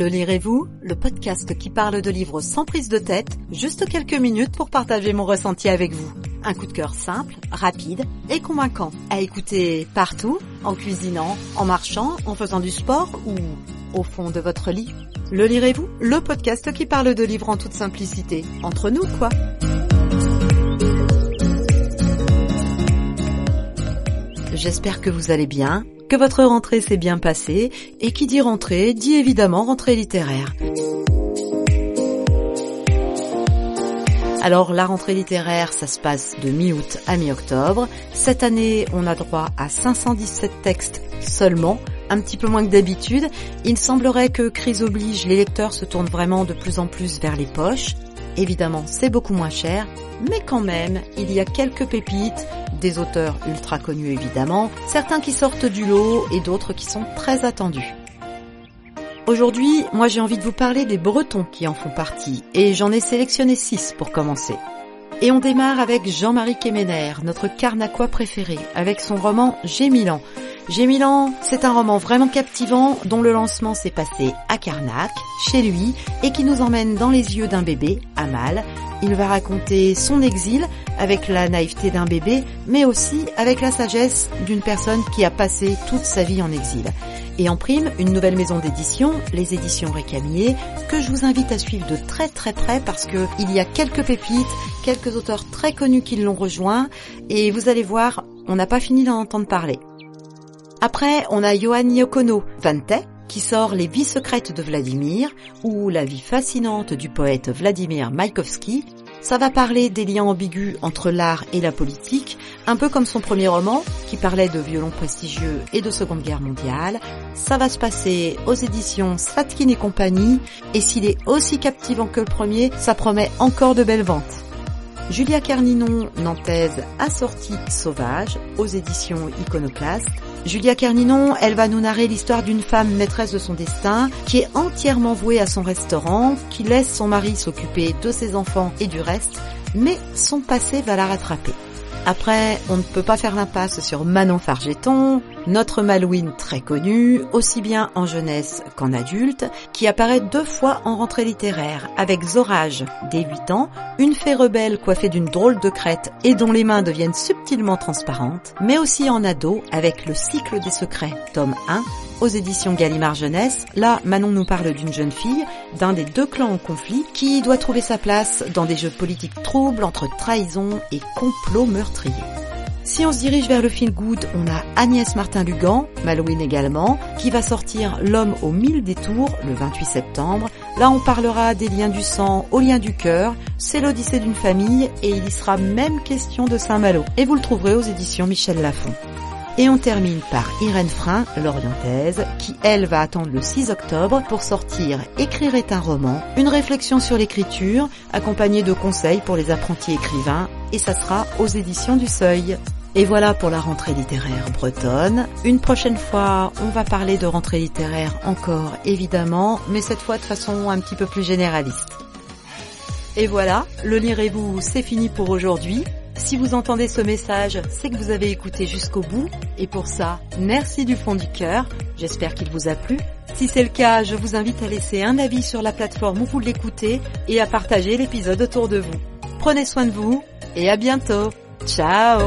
Le lirez-vous Le podcast qui parle de livres sans prise de tête, juste quelques minutes pour partager mon ressenti avec vous. Un coup de cœur simple, rapide et convaincant. À écouter partout, en cuisinant, en marchant, en faisant du sport ou au fond de votre lit. Le lirez-vous Le podcast qui parle de livres en toute simplicité. Entre nous, quoi? J'espère que vous allez bien, que votre rentrée s'est bien passée, et qui dit rentrée dit évidemment rentrée littéraire. Alors la rentrée littéraire, ça se passe de mi-août à mi-octobre. Cette année, on a droit à 517 textes seulement, un petit peu moins que d'habitude. Il semblerait que crise oblige, les lecteurs se tournent vraiment de plus en plus vers les poches. Évidemment, c'est beaucoup moins cher, mais quand même, il y a quelques pépites, des auteurs ultra connus évidemment, certains qui sortent du lot et d'autres qui sont très attendus. Aujourd'hui, moi j'ai envie de vous parler des Bretons qui en font partie, et j'en ai sélectionné six pour commencer. Et on démarre avec Jean-Marie Quéméner, notre carnaquois préféré, avec son roman Gémilan. Gémilan, c'est un roman vraiment captivant dont le lancement s'est passé à Carnac, chez lui, et qui nous emmène dans les yeux d'un bébé, Amal. Il va raconter son exil avec la naïveté d'un bébé, mais aussi avec la sagesse d'une personne qui a passé toute sa vie en exil. Et en prime, une nouvelle maison d'édition, les éditions Récamier, que je vous invite à suivre de très très près parce que il y a quelques pépites, quelques auteurs très connus qui l'ont rejoint, et vous allez voir, on n'a pas fini d'en entendre parler. Après, on a Johan Yokono, Vante, qui sort Les vies secrètes de Vladimir, ou La vie fascinante du poète Vladimir Maïkovski, ça va parler des liens ambigus entre l'art et la politique, un peu comme son premier roman, qui parlait de violons prestigieux et de Seconde Guerre mondiale. Ça va se passer aux éditions Slatkin et compagnie, et s'il est aussi captivant que le premier, ça promet encore de belles ventes. Julia Carninon, nantaise, assortie sauvage, aux éditions Iconoclast. Julia Carninon, elle va nous narrer l'histoire d'une femme maîtresse de son destin, qui est entièrement vouée à son restaurant, qui laisse son mari s'occuper de ses enfants et du reste, mais son passé va la rattraper. Après, on ne peut pas faire l'impasse sur Manon Fargeton, notre Malouine très connue, aussi bien en jeunesse qu'en adulte, qui apparaît deux fois en rentrée littéraire, avec Zorage, dès 8 ans, une fée rebelle coiffée d'une drôle de crête et dont les mains deviennent subtilement transparentes, mais aussi en ado, avec Le cycle des secrets, tome 1, aux éditions Gallimard Jeunesse. Là, Manon nous parle d'une jeune fille, d'un des deux clans en conflit, qui doit trouver sa place dans des jeux politiques troubles entre trahison et complot meurtrier. Si on se dirige vers le feel good, on a Agnès Martin-Lugan, Malouine également, qui va sortir L'homme aux mille détours le 28 septembre. Là, on parlera des liens du sang aux liens du cœur. C'est l'odyssée d'une famille et il y sera même question de Saint-Malo. Et vous le trouverez aux éditions Michel Lafon. Et on termine par Irène Frein, l'orientaise, qui elle va attendre le 6 octobre pour sortir Écrire est un roman, une réflexion sur l'écriture, accompagnée de conseils pour les apprentis écrivains, et ça sera aux éditions du Seuil. Et voilà pour la rentrée littéraire bretonne. Une prochaine fois, on va parler de rentrée littéraire encore, évidemment, mais cette fois de façon un petit peu plus généraliste. Et voilà, le lirez-vous, c'est fini pour aujourd'hui. Si vous entendez ce message, c'est que vous avez écouté jusqu'au bout. Et pour ça, merci du fond du cœur. J'espère qu'il vous a plu. Si c'est le cas, je vous invite à laisser un avis sur la plateforme où vous l'écoutez et à partager l'épisode autour de vous. Prenez soin de vous et à bientôt. Ciao